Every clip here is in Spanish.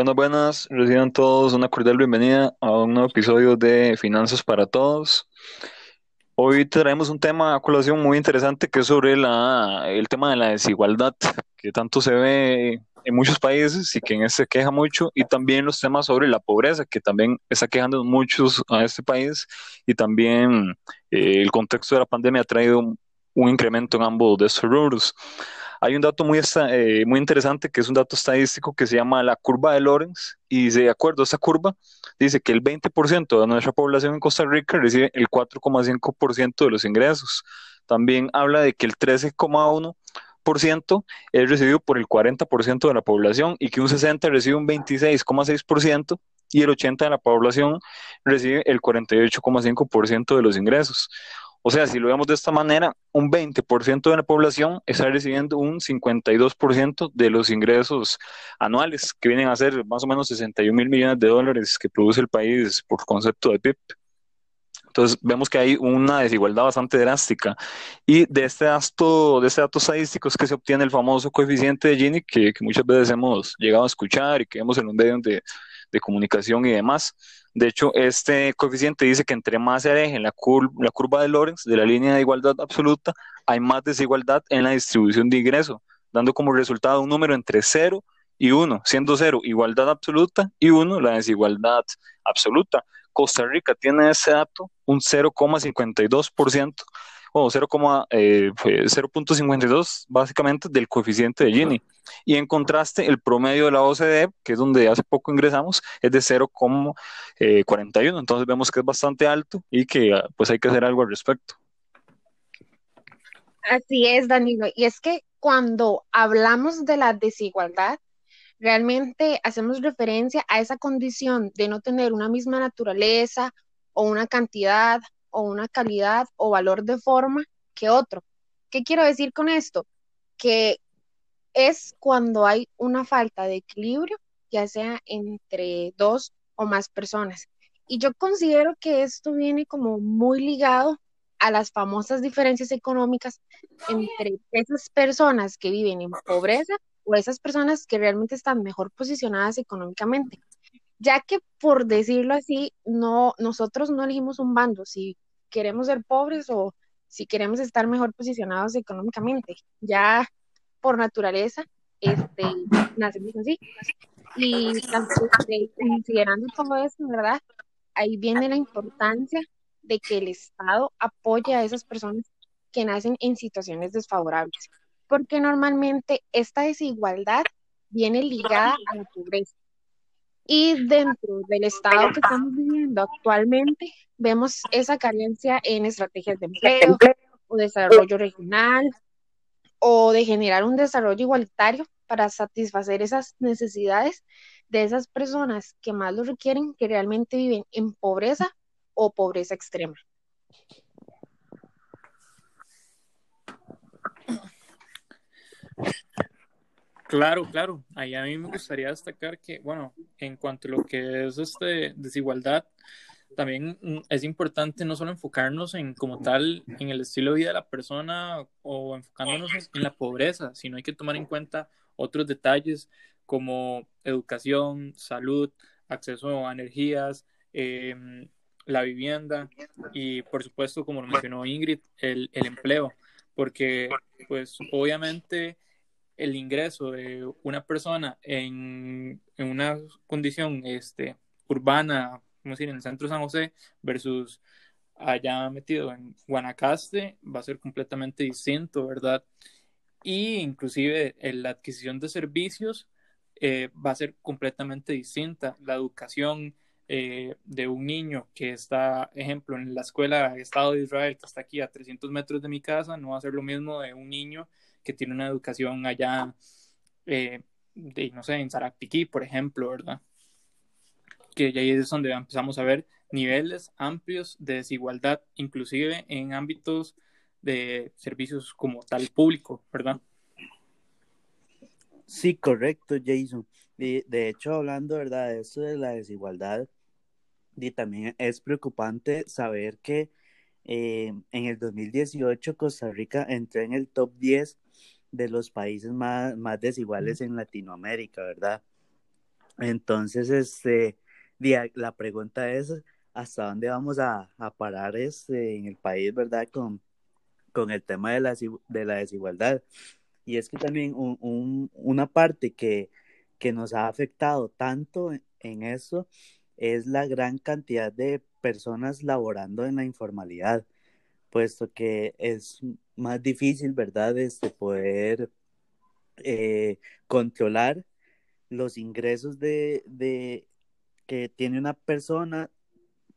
Buenas, buenas, reciban todos una cordial bienvenida a un nuevo episodio de Finanzas para Todos. Hoy traemos un tema a colación muy interesante que es sobre la, el tema de la desigualdad, que tanto se ve en muchos países y que en este queja mucho, y también los temas sobre la pobreza, que también está quejando muchos a este país, y también eh, el contexto de la pandemia ha traído un, un incremento en ambos de estos rubros. Hay un dato muy, eh, muy interesante que es un dato estadístico que se llama la curva de Lorenz y de acuerdo a esa curva dice que el 20% de nuestra población en Costa Rica recibe el 4,5% de los ingresos. También habla de que el 13,1% es recibido por el 40% de la población y que un 60% recibe un 26,6% y el 80% de la población recibe el 48,5% de los ingresos. O sea, si lo vemos de esta manera, un 20% de la población está recibiendo un 52% de los ingresos anuales, que vienen a ser más o menos 61 mil millones de dólares que produce el país por concepto de PIB. Entonces vemos que hay una desigualdad bastante drástica. Y de este dato, de este dato estadístico es que se obtiene el famoso coeficiente de Gini, que, que muchas veces hemos llegado a escuchar y que vemos en un medio de, de comunicación y demás. De hecho, este coeficiente dice que entre más se aleje la, la curva de Lorenz de la línea de igualdad absoluta, hay más desigualdad en la distribución de ingreso, dando como resultado un número entre 0 y 1, siendo 0 igualdad absoluta y 1 la desigualdad absoluta. Costa Rica tiene ese dato, un 0,52% o 0,52 eh, básicamente del coeficiente de Gini. Y en contraste, el promedio de la OCDE, que es donde hace poco ingresamos, es de 0,41. Eh, Entonces vemos que es bastante alto y que ah, pues hay que hacer algo al respecto. Así es, Danilo. Y es que cuando hablamos de la desigualdad, realmente hacemos referencia a esa condición de no tener una misma naturaleza o una cantidad o una calidad o valor de forma que otro. ¿Qué quiero decir con esto? Que es cuando hay una falta de equilibrio, ya sea entre dos o más personas. Y yo considero que esto viene como muy ligado a las famosas diferencias económicas entre esas personas que viven en pobreza o esas personas que realmente están mejor posicionadas económicamente ya que por decirlo así, no, nosotros no elegimos un bando, si queremos ser pobres o si queremos estar mejor posicionados económicamente, ya por naturaleza, este, nacemos así. Y considerando todo eso, ¿verdad? Ahí viene la importancia de que el Estado apoye a esas personas que nacen en situaciones desfavorables, porque normalmente esta desigualdad viene ligada a la pobreza. Y dentro del estado que estamos viviendo actualmente, vemos esa carencia en estrategias de empleo o desarrollo regional o de generar un desarrollo igualitario para satisfacer esas necesidades de esas personas que más lo requieren, que realmente viven en pobreza o pobreza extrema. Claro, claro. Ahí a mí me gustaría destacar que, bueno, en cuanto a lo que es este desigualdad, también mm, es importante no solo enfocarnos en como tal en el estilo de vida de la persona o enfocándonos en la pobreza, sino hay que tomar en cuenta otros detalles como educación, salud, acceso a energías, em, la vivienda y por supuesto, como lo mencionó Ingrid, el, el empleo, porque pues obviamente el ingreso de una persona en, una condición este, urbana, como decir, en el centro de San José, versus allá metido en Guanacaste, va a ser completamente distinto, ¿verdad? Y inclusive la adquisición de servicios eh, va a ser completamente distinta. La educación eh, de un niño que está, ejemplo, en la escuela Estado de Israel, que está aquí a 300 metros de mi casa, no va a ser lo mismo de un niño que tiene una educación allá, eh, de, no sé, en Sarapiquí, por ejemplo, ¿verdad? Que ya ahí es donde empezamos a ver niveles amplios de desigualdad, inclusive en ámbitos de servicios como tal público, ¿verdad? Sí, correcto, Jason. De, hecho, hablando, ¿verdad? De esto de la desigualdad, y también es preocupante saber que eh, en el 2018 Costa Rica entró en el top 10 de los países más, más desiguales en Latinoamérica, ¿verdad? Entonces, este, la pregunta es, ¿hasta dónde vamos a, parar este, en el país, verdad, con, con el tema de la, de la desigualdad? Y es que también una parte que, que nos ha afectado tanto en eso es la gran cantidad de personas laborando en la informalidad, puesto que es más difícil, ¿verdad?, este, poder eh, controlar los ingresos de, de, que tiene una persona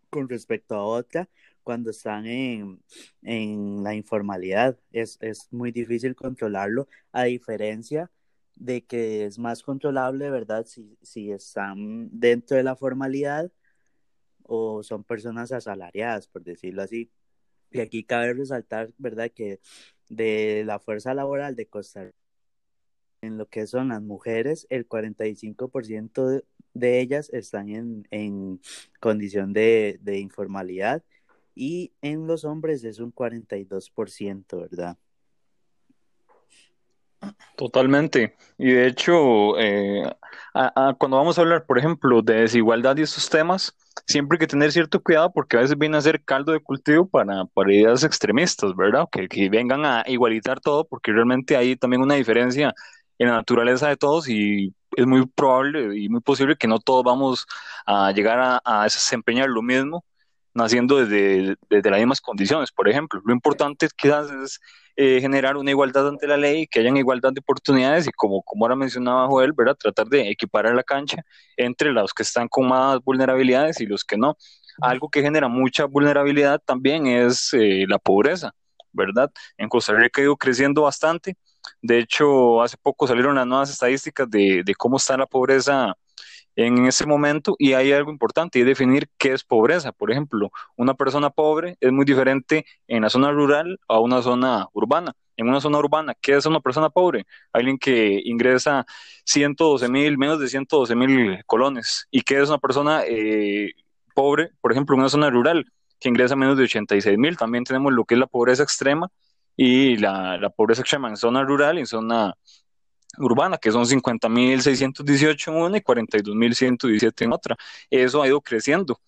con respecto a otra cuando están en, en la informalidad. Es, es, muy difícil controlarlo, a diferencia de que es más controlable, ¿verdad? Si, si están dentro de la formalidad o son personas asalariadas, por decirlo así. Y aquí cabe resaltar, ¿verdad?, que de la fuerza laboral de Costa Rica, en lo que son las mujeres, el 45% de, ellas están en, en condición de, de, informalidad y en los hombres es un 42%, ¿verdad? Totalmente. Y de hecho, eh, cuando vamos a hablar, por ejemplo, de desigualdad y estos temas, siempre hay que tener cierto cuidado porque a veces viene a ser caldo de cultivo para, ideas extremistas, ¿verdad? Que, vengan a igualitar todo porque realmente hay también una diferencia en la naturaleza de todos y es muy probable y muy posible que no todos vamos a llegar a, a desempeñar lo mismo naciendo desde, desde las mismas condiciones, por ejemplo. Lo importante quizás es eh, generar una igualdad ante la ley, que hayan igualdad de oportunidades y como, como ahora mencionaba Joel, ¿verdad? tratar de equiparar la cancha entre los que están con más vulnerabilidades y los que no. Algo que genera mucha vulnerabilidad también es eh, la pobreza, ¿verdad? En Costa Rica ha ido creciendo bastante. De hecho, hace poco salieron las nuevas estadísticas de, de cómo está la pobreza en ese momento y hay algo importante y definir qué es pobreza. Por ejemplo, una persona pobre es muy diferente en la zona rural a una zona urbana. En una zona urbana, ¿qué es una persona pobre? Alguien que ingresa 112 mil, menos de 112 mil colones. ¿Y qué es una persona eh, pobre, por ejemplo, en una zona rural, que ingresa menos de 86 mil? También tenemos lo que es la pobreza extrema y la, pobreza extrema en zona rural y en zona urbana, que son 50.618 en una y 42.117 en otra. Eso ha ido creciendo.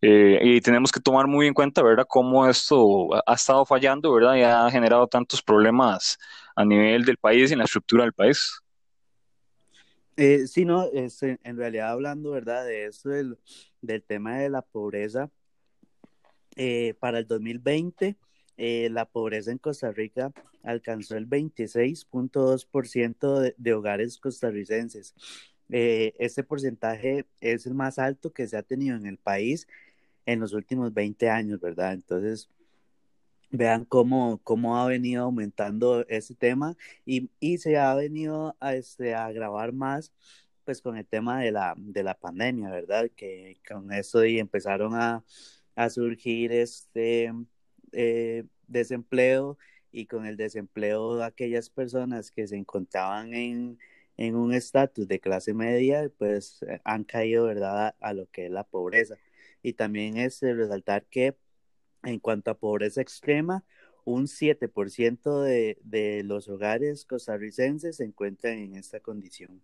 Eh, y tenemos que tomar muy en cuenta, ¿verdad?, cómo esto ha estado fallando, ¿verdad?, y ha generado tantos problemas a nivel del país y en la estructura del país. Eh, sí, no, es, en realidad hablando, ¿verdad?, de eso, del, del tema de la pobreza, eh, para el 2020 eh, la pobreza en Costa Rica alcanzó el 26.2% de, de hogares costarricenses. Eh, este porcentaje es el más alto que se ha tenido en el país en los últimos 20 años, ¿verdad? Entonces, vean cómo, cómo ha venido aumentando ese tema y, y se ha venido a, este, a agravar más pues con el tema de la, de la pandemia, ¿verdad? Que con eso y empezaron a, a surgir este eh, desempleo y con el desempleo de aquellas personas que se encontraban en, en un estatus de clase media, pues eh, han caído, ¿verdad?, a, lo que es la pobreza. Y también es resaltar que en cuanto a pobreza extrema, un 7% de, de los hogares costarricenses se encuentran en esta condición.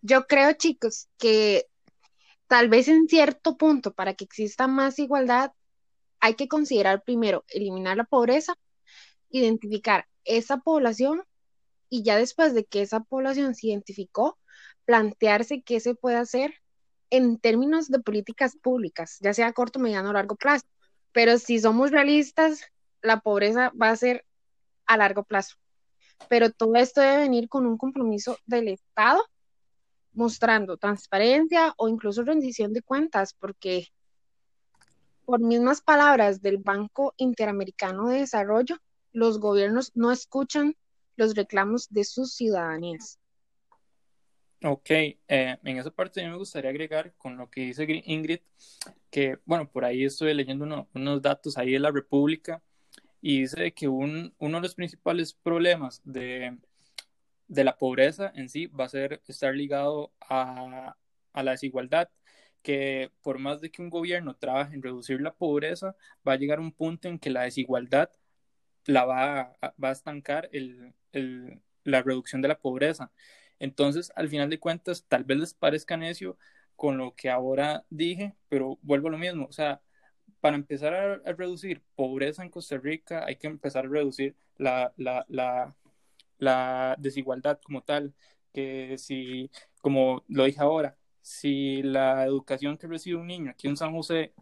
Yo creo, chicos, que tal vez en cierto punto, para que exista más igualdad, hay que considerar primero eliminar la pobreza, identificar esa población y ya después de que esa población se identificó, plantearse qué se puede hacer en términos de políticas públicas, ya sea a corto, mediano o largo plazo. Pero si somos realistas, la pobreza va a ser a largo plazo. Pero todo esto debe venir con un compromiso del Estado mostrando transparencia o incluso rendición de cuentas, porque por mismas palabras del Banco Interamericano de Desarrollo, los gobiernos no escuchan los reclamos de sus ciudadanías. Ok, eh, en esa parte me gustaría agregar con lo que dice Ingrid, que bueno, por ahí estoy leyendo unos datos ahí de la República y dice que un, uno de los principales problemas de, de, la pobreza en sí va a ser estar ligado a, a la desigualdad que por más de que un gobierno trabaje en reducir la pobreza, va a llegar un punto en que la desigualdad la va a, va a estancar el, el, la reducción de la pobreza. Entonces, al final de cuentas, tal vez les parezca necio con lo que ahora dije, pero vuelvo a lo mismo, o sea, para empezar a, reducir pobreza en Costa Rica hay que empezar a reducir la, la, la, la desigualdad como tal, que si, como lo dije ahora, si la educación que recibe un niño aquí en San José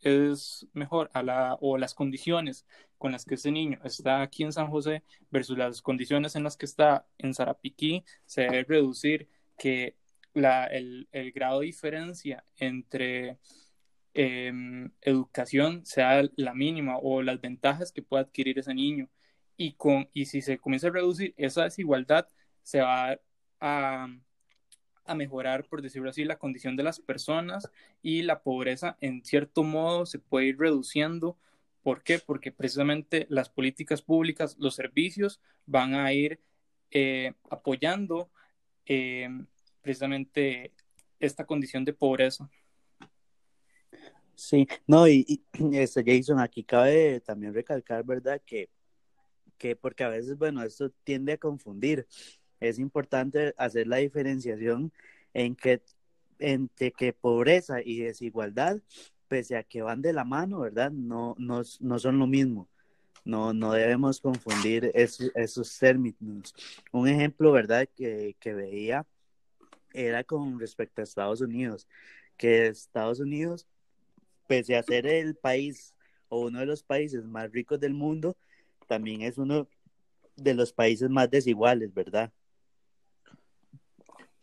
es mejor a la, o las condiciones con las que ese niño está aquí en San José versus las condiciones en las que está en Zarapiquí, se debe reducir que la, el, el grado de diferencia entre em, educación sea la mínima o las ventajas que pueda adquirir ese niño. Y, con, y si se comienza a reducir esa desigualdad, se va a, a mejorar, por decirlo así, la condición de las personas y la pobreza en cierto modo se puede ir reduciendo. ¿Por qué? Porque precisamente las políticas públicas, los servicios van a ir eh, apoyando eh, precisamente esta condición de pobreza. Sí, no, y, este Jason, aquí cabe también recalcar, ¿verdad? Que, que porque a veces, bueno, esto tiende a confundir. Es importante hacer la diferenciación en que entre que pobreza y desigualdad, pese a que van de la mano, ¿verdad? No, no, no son lo mismo. No, no debemos confundir esos, términos. Un ejemplo, ¿verdad? Que, que veía era con respecto a Estados Unidos, que Estados Unidos, pese a ser el país o uno de los países más ricos del mundo, también es uno de los países más desiguales, ¿verdad?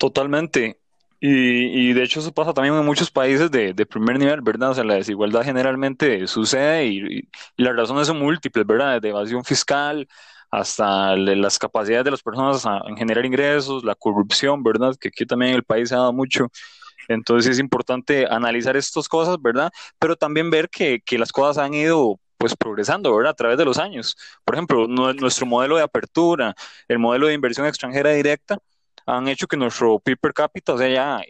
Totalmente. Y, y de hecho eso pasa también en muchos países de, de, primer nivel, ¿verdad? O sea, la desigualdad generalmente sucede y, y, las razones son múltiples, ¿verdad? Desde evasión fiscal hasta las capacidades de las personas en generar ingresos, la corrupción, ¿verdad? Que aquí también el país se ha dado mucho. Entonces es importante analizar estas cosas, ¿verdad? Pero también ver que, que las cosas han ido pues progresando, ¿verdad? A través de los años. Por ejemplo, nuestro modelo de apertura, el modelo de inversión extranjera directa, han hecho que nuestro PIB per cápita o sea, haya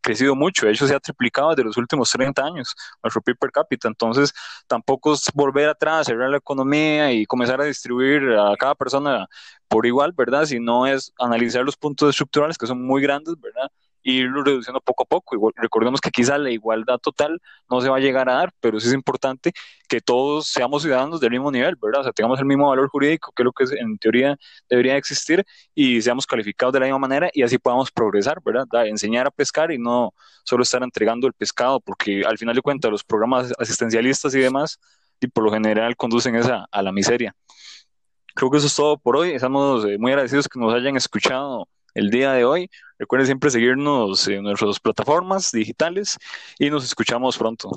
crecido mucho. De hecho, se ha triplicado desde los últimos 30 años nuestro PIB per cápita. Entonces, tampoco es volver atrás, cerrar la economía y comenzar a distribuir a cada persona por igual, ¿verdad? Sino es analizar los puntos estructurales que son muy grandes, ¿verdad? Irlo reduciendo poco a poco. Igual, recordemos que quizá la igualdad total no se va a llegar a dar, pero sí es importante que todos seamos ciudadanos del mismo nivel, ¿verdad? O sea, tengamos el mismo valor jurídico, que es lo que en teoría debería existir, y seamos calificados de la misma manera y así podamos progresar, ¿verdad? enseñar a pescar y no solo estar entregando el pescado, porque al final de cuentas los programas asistencialistas y demás, y por lo general conducen esa, a la miseria. Creo que eso es todo por hoy. Estamos eh, muy agradecidos que nos hayan escuchado el día de hoy. Recuerden siempre seguirnos en nuestras plataformas digitales y nos escuchamos pronto.